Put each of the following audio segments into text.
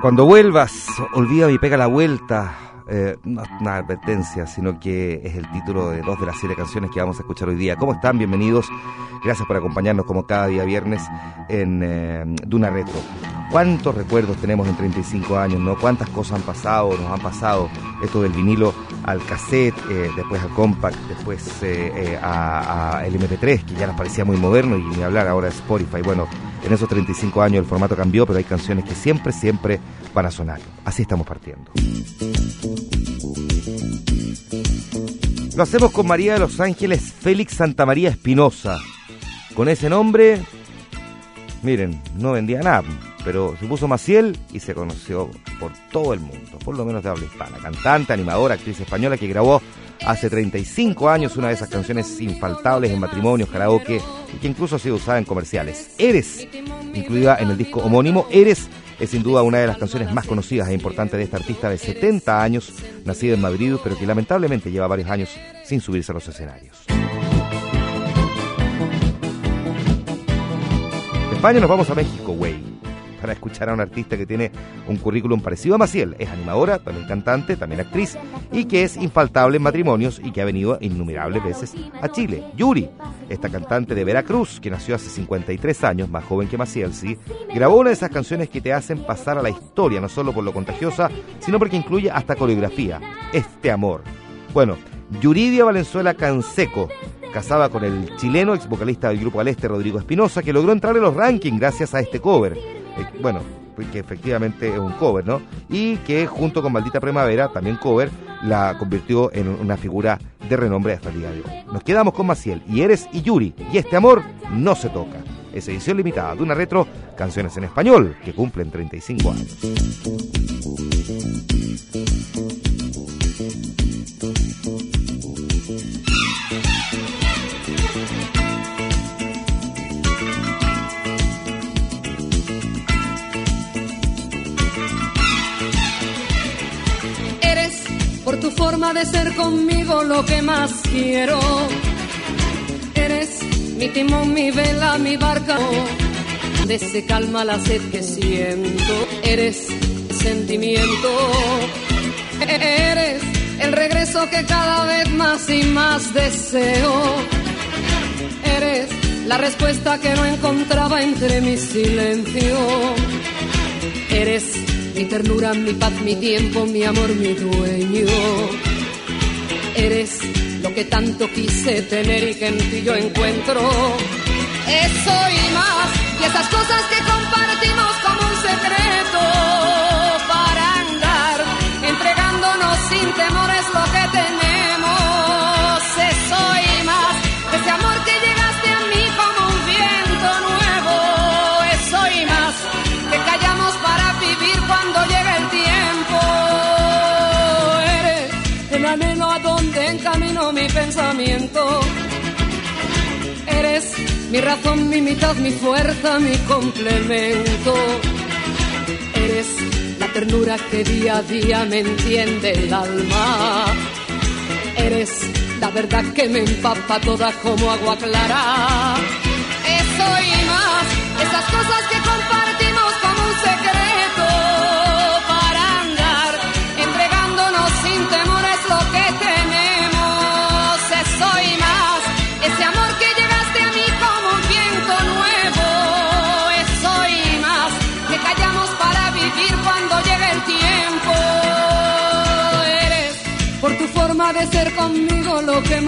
Cuando vuelvas, olvida y pega la vuelta. Eh, no es una advertencia, sino que es el título de dos de las siete canciones que vamos a escuchar hoy día. ¿Cómo están? Bienvenidos. Gracias por acompañarnos como cada día viernes en eh, Duna Retro. ¿Cuántos recuerdos tenemos en 35 años? ¿no? ¿Cuántas cosas han pasado, nos han pasado? Esto del vinilo al cassette, eh, después al compact, después eh, a, el MP3, que ya nos parecía muy moderno, y ni hablar ahora de Spotify. Bueno, en esos 35 años el formato cambió, pero hay canciones que siempre, siempre van a sonar. Así estamos partiendo. Lo hacemos con María de los Ángeles Félix Santa María Espinosa. Con ese nombre, miren, no vendía nada, pero se puso Maciel y se conoció por todo el mundo, por lo menos de habla hispana. Cantante, animadora, actriz española que grabó hace 35 años una de esas canciones infaltables en matrimonios, karaoke y que incluso ha sido usada en comerciales. Eres, incluida en el disco homónimo, Eres es sin duda una de las canciones más conocidas e importantes de esta artista de 70 años, nacida en Madrid, pero que lamentablemente lleva varios años sin subirse a los escenarios. De España nos vamos a México, güey para escuchar a una artista que tiene un currículum parecido a Maciel. Es animadora, también cantante, también actriz y que es infaltable en matrimonios y que ha venido innumerables veces a Chile. Yuri, esta cantante de Veracruz, que nació hace 53 años, más joven que Maciel, sí, grabó una de esas canciones que te hacen pasar a la historia, no solo por lo contagiosa, sino porque incluye hasta coreografía. Este amor. Bueno, Yuridia Valenzuela Canseco casada con el chileno ex vocalista del grupo Aleste Rodrigo Espinosa, que logró entrar en los rankings gracias a este cover. Eh, bueno, pues que efectivamente es un cover, ¿no? Y que junto con Maldita Primavera, también cover, la convirtió en una figura de renombre hasta el día de hoy. Nos quedamos con Maciel, y Eres y Yuri, y este amor no se toca. Es edición limitada de una retro, canciones en español, que cumplen 35 años. De ser conmigo lo que más quiero. Eres mi timón, mi vela, mi barca, donde se calma la sed que siento. Eres sentimiento, eres el regreso que cada vez más y más deseo. Eres la respuesta que no encontraba entre mi silencio. Eres mi ternura, mi paz, mi tiempo, mi amor, mi dueño. Eres lo que tanto quise tener y que en ti yo encuentro. Eso y más, y esas cosas que compartimos encamino mi pensamiento. Eres mi razón, mi mitad, mi fuerza, mi complemento. Eres la ternura que día a día me entiende el alma. Eres la verdad que me empapa toda como agua clara. Eso y más, esas cosas que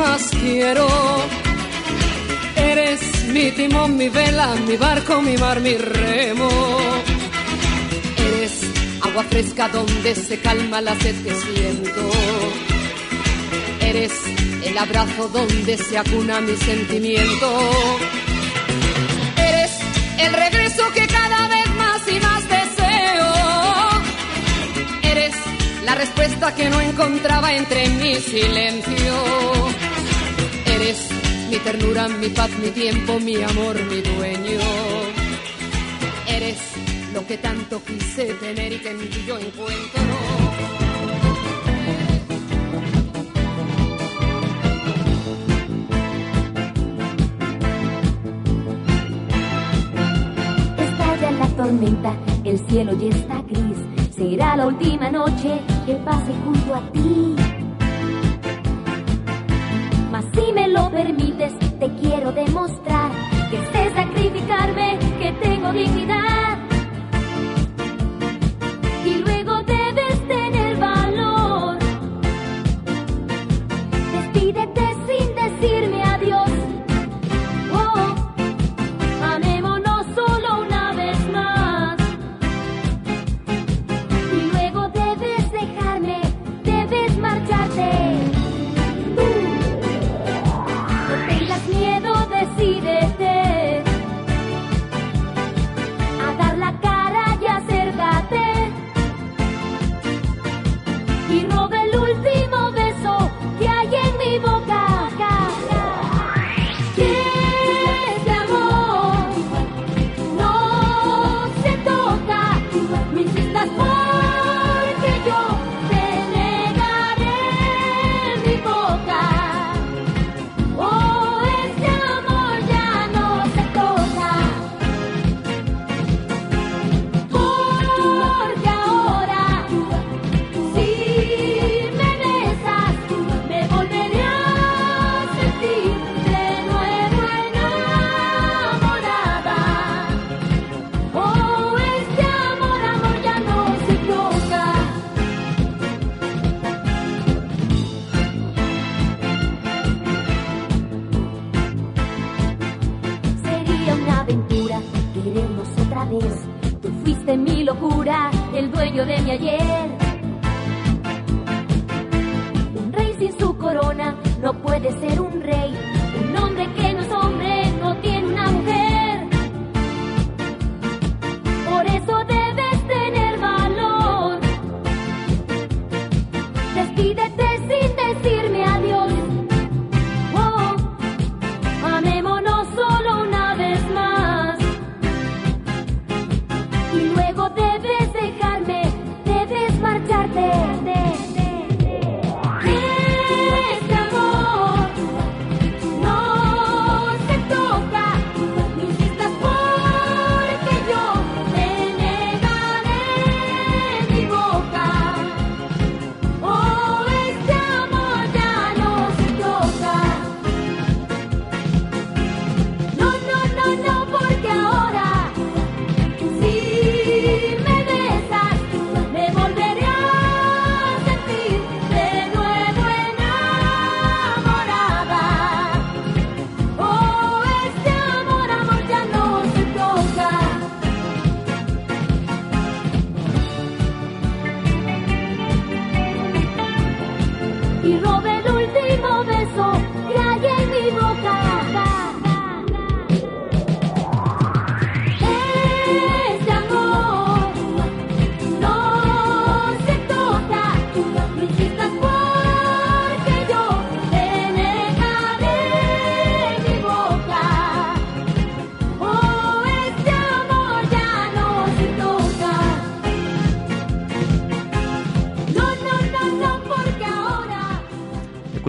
más quiero. Eres mi timón, mi vela, mi barco, mi mar, mi remo. Eres agua fresca donde se calma la sed que siento. Eres el abrazo donde se acuna mi sentimiento. Eres el regreso que cada vez más y más deseo. Eres la respuesta que no encontraba entre mi silencio mi ternura, mi paz, mi tiempo, mi amor, mi dueño. Eres lo que tanto quise tener y que en ti yo encuentro. tormenta, el cielo ya está gris. Será la última noche que pase junto a ti. Si me lo permites, te quiero demostrar que sé sacrificarme, que tengo dignidad. Tú fuiste mi locura, el dueño de mi ayer. Un rey sin su corona no puede ser un rey. Un hombre que no es hombre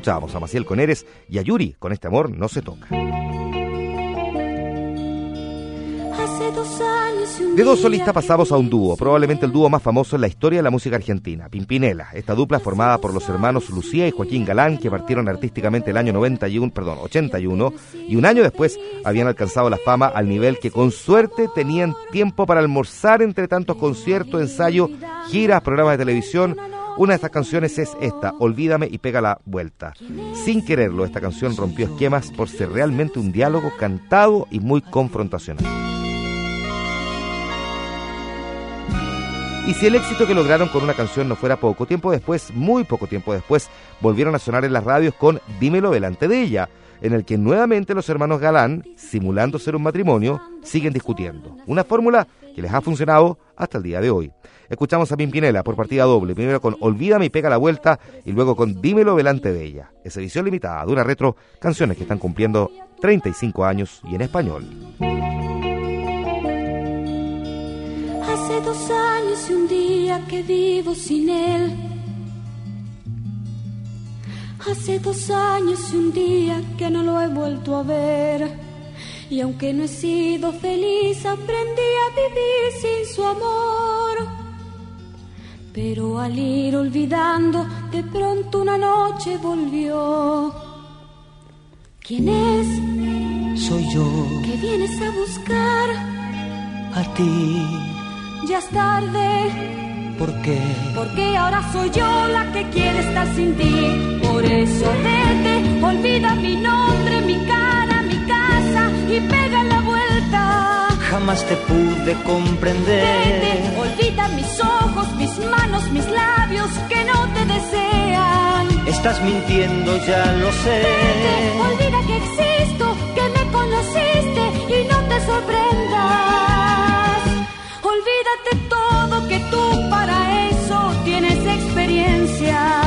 Escuchábamos a Maciel con Eres y a Yuri con este amor no se toca. De dos solistas pasamos a un dúo, probablemente el dúo más famoso en la historia de la música argentina, Pimpinela. Esta dupla formada por los hermanos Lucía y Joaquín Galán, que partieron artísticamente el año 91, perdón, 81, y un año después habían alcanzado la fama al nivel que con suerte tenían tiempo para almorzar entre tantos conciertos, ensayos, giras, programas de televisión. Una de estas canciones es esta, Olvídame y pega la vuelta. Sin quererlo, esta canción rompió esquemas por ser realmente un diálogo cantado y muy confrontacional. Y si el éxito que lograron con una canción no fuera poco, tiempo después, muy poco tiempo después, volvieron a sonar en las radios con Dímelo delante de ella, en el que nuevamente los hermanos Galán, simulando ser un matrimonio, siguen discutiendo. Una fórmula que les ha funcionado hasta el día de hoy. Escuchamos a Pimpinela por partida doble, primero con Olvídame y pega la vuelta y luego con Dímelo delante de ella. Es edición limitada de una retro, canciones que están cumpliendo 35 años y en español. Hace dos años y un día que vivo sin él. Hace dos años y un día que no lo he vuelto a ver. Y aunque no he sido feliz, aprendí a vivir sin su amor. Pero al ir olvidando, de pronto una noche volvió. ¿Quién es? Soy yo. ¿Qué vienes a buscar? A ti. Ya es tarde. ¿Por qué? Porque ahora soy yo la que quiere estar sin ti. Por eso vete, olvida mi nombre, mi cara, y pega la vuelta. Jamás te pude comprender. Vete, olvida mis ojos, mis manos, mis labios que no te desean. Estás mintiendo, ya lo sé. Vete, olvida que existo, que me conociste y no te sorprendas. Olvídate todo que tú para eso tienes experiencia.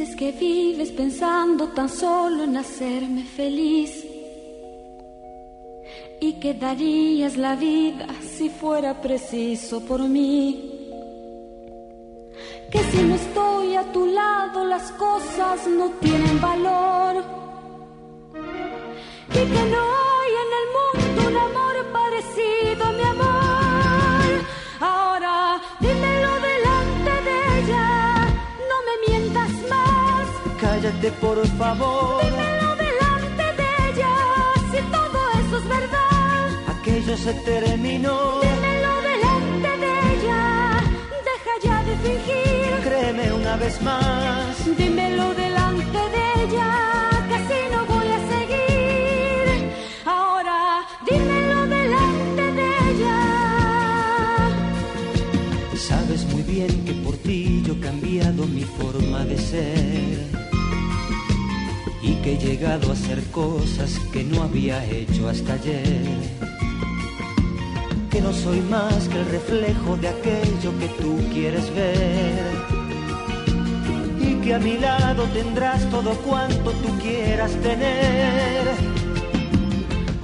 Que vives pensando tan solo en hacerme feliz y que darías la vida si fuera preciso por mí. Que si no estoy a tu lado las cosas no tienen valor y que no Por favor. Dímelo delante de ella, si todo eso es verdad. Aquello se terminó. Dímelo delante de ella, deja ya de fingir. Créeme una vez más. Dímelo delante de ella, que así no voy a seguir. Ahora, dímelo delante de ella. Sabes muy bien que por ti yo he cambiado mi forma de ser. Que he llegado a hacer cosas que no había hecho hasta ayer. Que no soy más que el reflejo de aquello que tú quieres ver. Y que a mi lado tendrás todo cuanto tú quieras tener.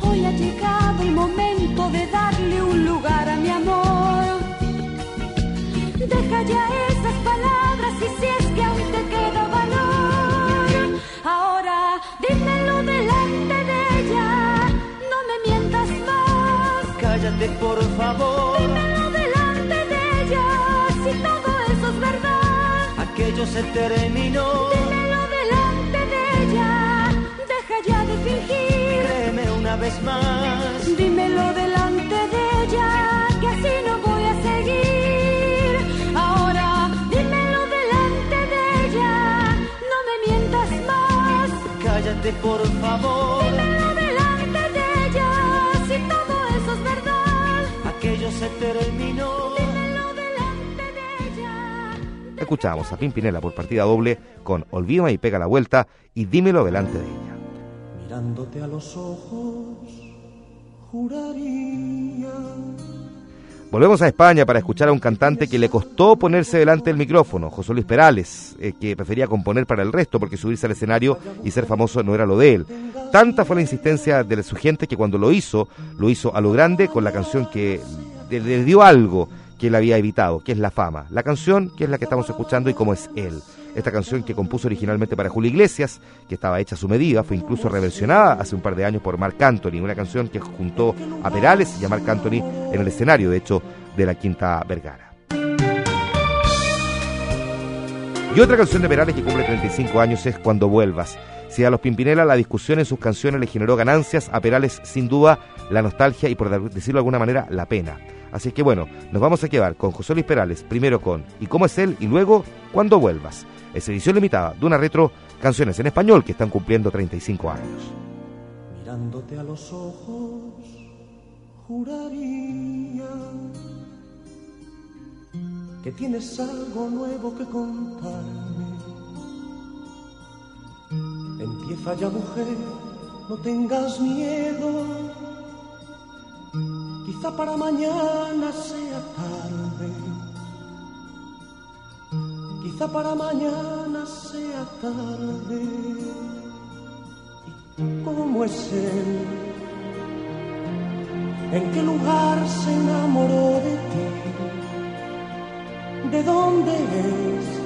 Hoy ha llegado el momento de darle un lugar a mi amor. Deja ya esas Cállate por favor. Dímelo delante de ella, si todo eso es verdad. Aquello se terminó. Dímelo delante de ella, deja ya de fingir. Créeme una vez más. Dímelo delante de ella, que así no voy a seguir. Ahora, dímelo delante de ella, no me mientas más. Cállate por favor. Dímelo se terminó. Escuchamos a Pimpinela por partida doble con Olvídame y pega la vuelta y dímelo delante de ella. Mirándote a los ojos, juraría Volvemos a España para escuchar a un cantante que le costó ponerse delante del micrófono, José Luis Perales, eh, que prefería componer para el resto porque subirse al escenario y ser famoso no era lo de él. Tanta fue la insistencia de su gente que cuando lo hizo, lo hizo a lo grande con la canción que le dio algo que él había evitado, que es la fama. La canción que es la que estamos escuchando y cómo es él. Esta canción que compuso originalmente para Julio Iglesias, que estaba hecha a su medida, fue incluso reversionada hace un par de años por Marc Anthony, una canción que juntó a Perales y a Marc Anthony en el escenario, de hecho, de la Quinta Vergara. Y otra canción de Perales que cumple 35 años es Cuando vuelvas. Si a los Pimpinela la discusión en sus canciones le generó ganancias, a Perales sin duda la nostalgia y por decirlo de alguna manera la pena. Así que bueno, nos vamos a quedar con José Luis Perales, primero con ¿Y cómo es él? y luego Cuando vuelvas es edición limitada de una retro canciones en español que están cumpliendo 35 años. Mirándote a los ojos, juraría que tienes algo nuevo que contarme. Empieza ya mujer, no tengas miedo. Quizá para mañana sea tarde quizá para mañana sea tarde. ¿Y cómo es él? ¿En qué lugar se enamoró de ti? ¿De dónde es?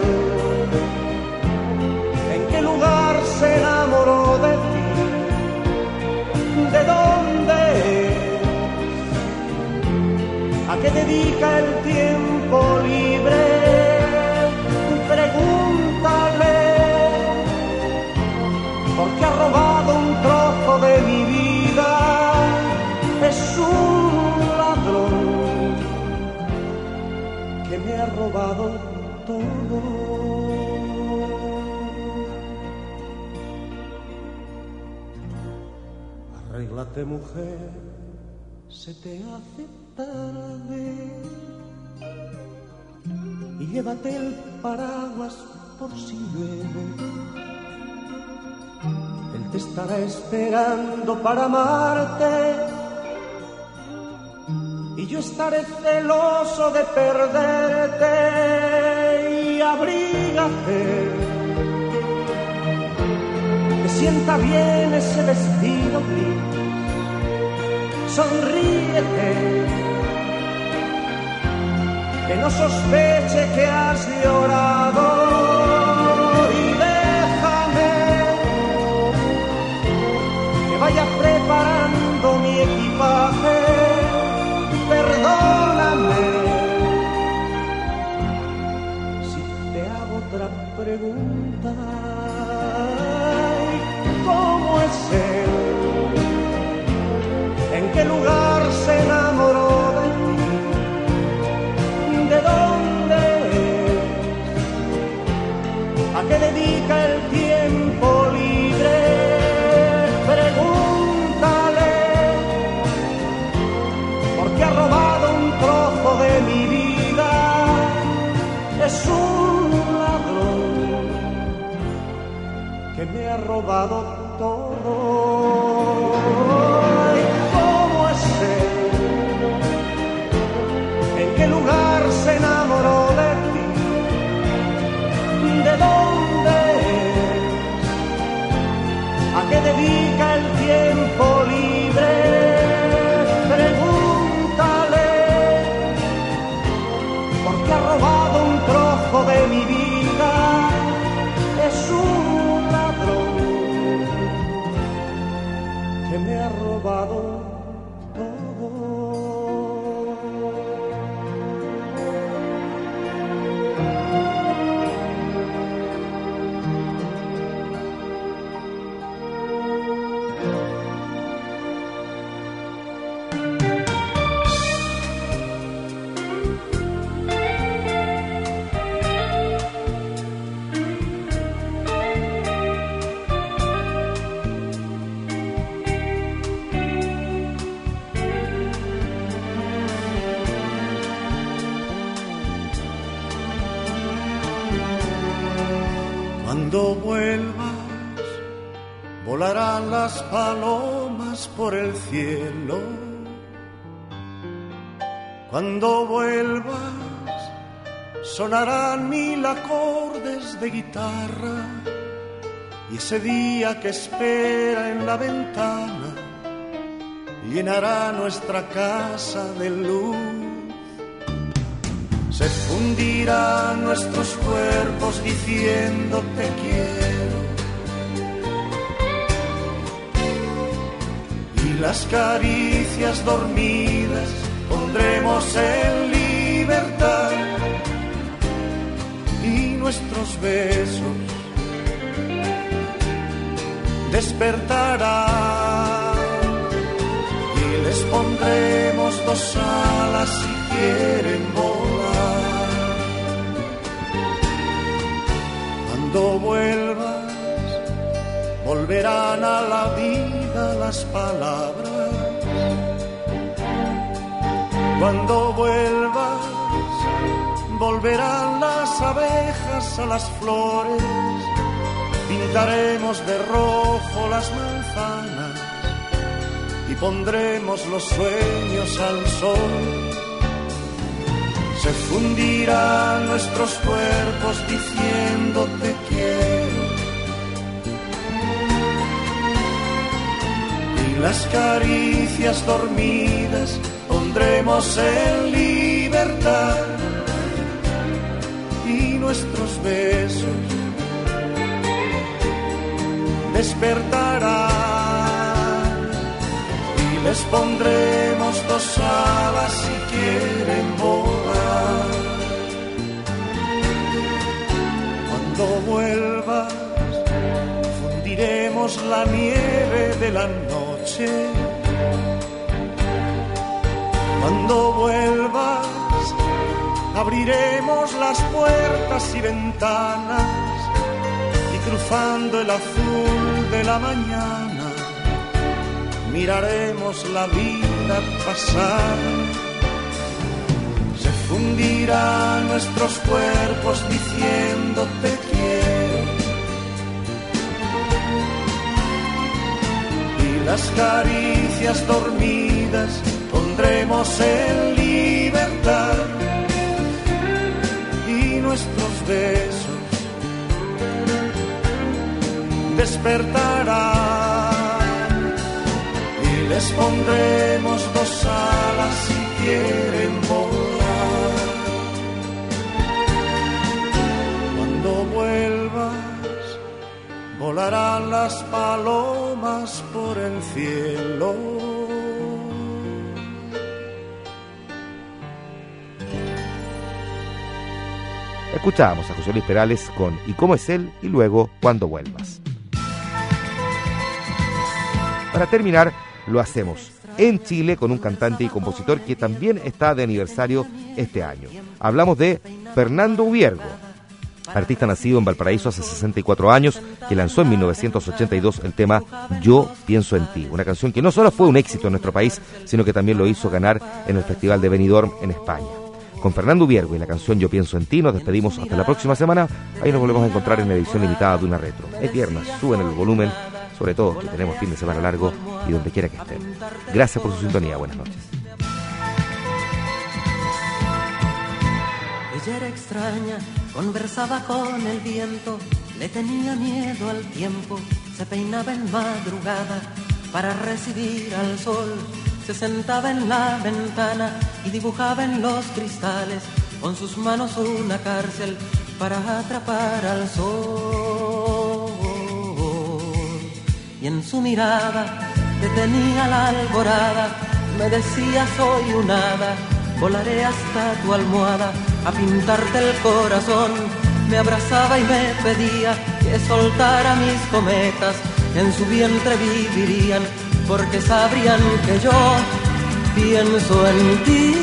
Dedica el tiempo libre? porque ha robado un trozo de mi vida. Es un ladrón que me ha robado todo. Arréglate mujer, se te hace y llévate el paraguas por si llueve te estará esperando para amarte y yo estaré celoso de perderte y abrígate. Me sienta bien ese vestido gris, sonríete, que no sospeche que has llorado me Cuando vuelvas, volarán las palomas por el cielo. Cuando vuelvas, sonarán mil acordes de guitarra. Y ese día que espera en la ventana llenará nuestra casa de luz se nuestros cuerpos diciendo te quiero. Y las caricias dormidas pondremos en libertad. Y nuestros besos despertarán. Y les pondremos dos alas si quieren volar. Cuando vuelvas, volverán a la vida las palabras. Cuando vuelvas, volverán las abejas a las flores. Pintaremos de rojo las manzanas y pondremos los sueños al sol se fundirán nuestros cuerpos diciendo te quiero. Y las caricias dormidas pondremos en libertad y nuestros besos despertarán y les pondremos dos alas si quieren volar. Cuando vuelvas, fundiremos la nieve de la noche. Cuando vuelvas, abriremos las puertas y ventanas y cruzando el azul de la mañana, miraremos la vida pasar fundirá nuestros cuerpos diciendo las caricias dormidas pondremos en libertad y nuestros besos despertarán y les pondremos dos alas si quieren volar. Volarán las palomas por el cielo. Escuchábamos a José Luis Perales con ¿Y cómo es él? y luego Cuando vuelvas. Para terminar, lo hacemos en Chile con un cantante y compositor que también está de aniversario este año. Hablamos de Fernando Ubiergo, artista nacido en Valparaíso hace 64 años, que lanzó en 1982 el tema Yo pienso en ti, una canción que no solo fue un éxito en nuestro país, sino que también lo hizo ganar en el Festival de Benidorm en España. Con Fernando Ubiergo y la canción Yo pienso en ti nos despedimos hasta la próxima semana. Ahí nos volvemos a encontrar en la edición limitada de una retro. Es viernes, suben el volumen, sobre todo que tenemos fin de semana largo y donde quiera que estén. Gracias por su sintonía, buenas noches. Ella extraña, conversaba con el viento, le tenía miedo al tiempo, se peinaba en madrugada para recibir al sol, se sentaba en la ventana y dibujaba en los cristales con sus manos una cárcel para atrapar al sol. Y en su mirada detenía la alborada, me decía soy un hada volaré hasta tu almohada a pintarte el corazón. Me abrazaba y me pedía que soltara mis cometas, en su vientre vivirían, porque sabrían que yo pienso en ti,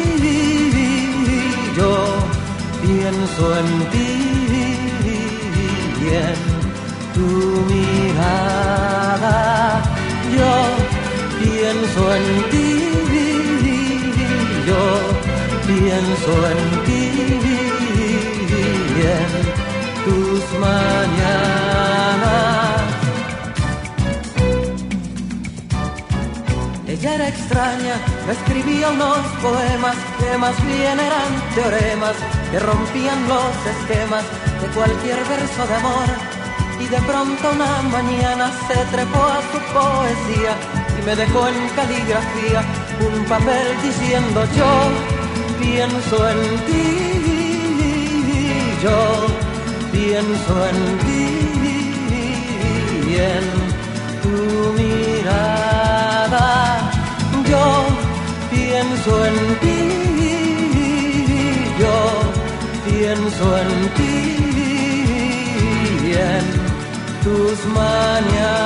yo pienso en ti, y en tu mirada, yo pienso en ti, yo pienso en ti en tus mañanas. Ella era extraña, me escribía unos poemas que más bien eran teoremas que rompían los esquemas de cualquier verso de amor. Y de pronto una mañana se trepó a su poesía y me dejó en caligrafía un papel diciendo yo pienso en ti, yo pienso en ti en tu mirada, yo pienso en ti, yo pienso en ti en tus mañanas.